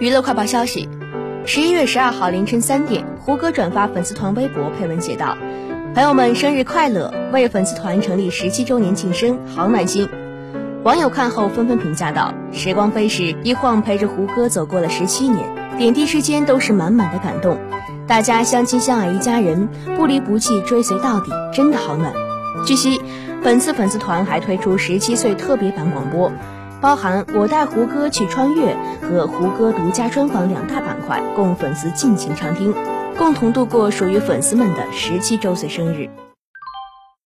娱乐快报消息：十一月十二号凌晨三点，胡歌转发粉丝团微博配文写道：“朋友们生日快乐！为粉丝团成立十七周年庆生，好暖心。”网友看后纷纷评价道：“时光飞逝，一晃陪着胡歌走过了十七年，点滴之间都是满满的感动。大家相亲相爱一家人，不离不弃追随到底，真的好暖。”据悉，本次粉丝团还推出十七岁特别版广播。包含我带胡歌去穿越和胡歌独家专访两大板块，供粉丝尽情畅听，共同度过属于粉丝们的十七周岁生日。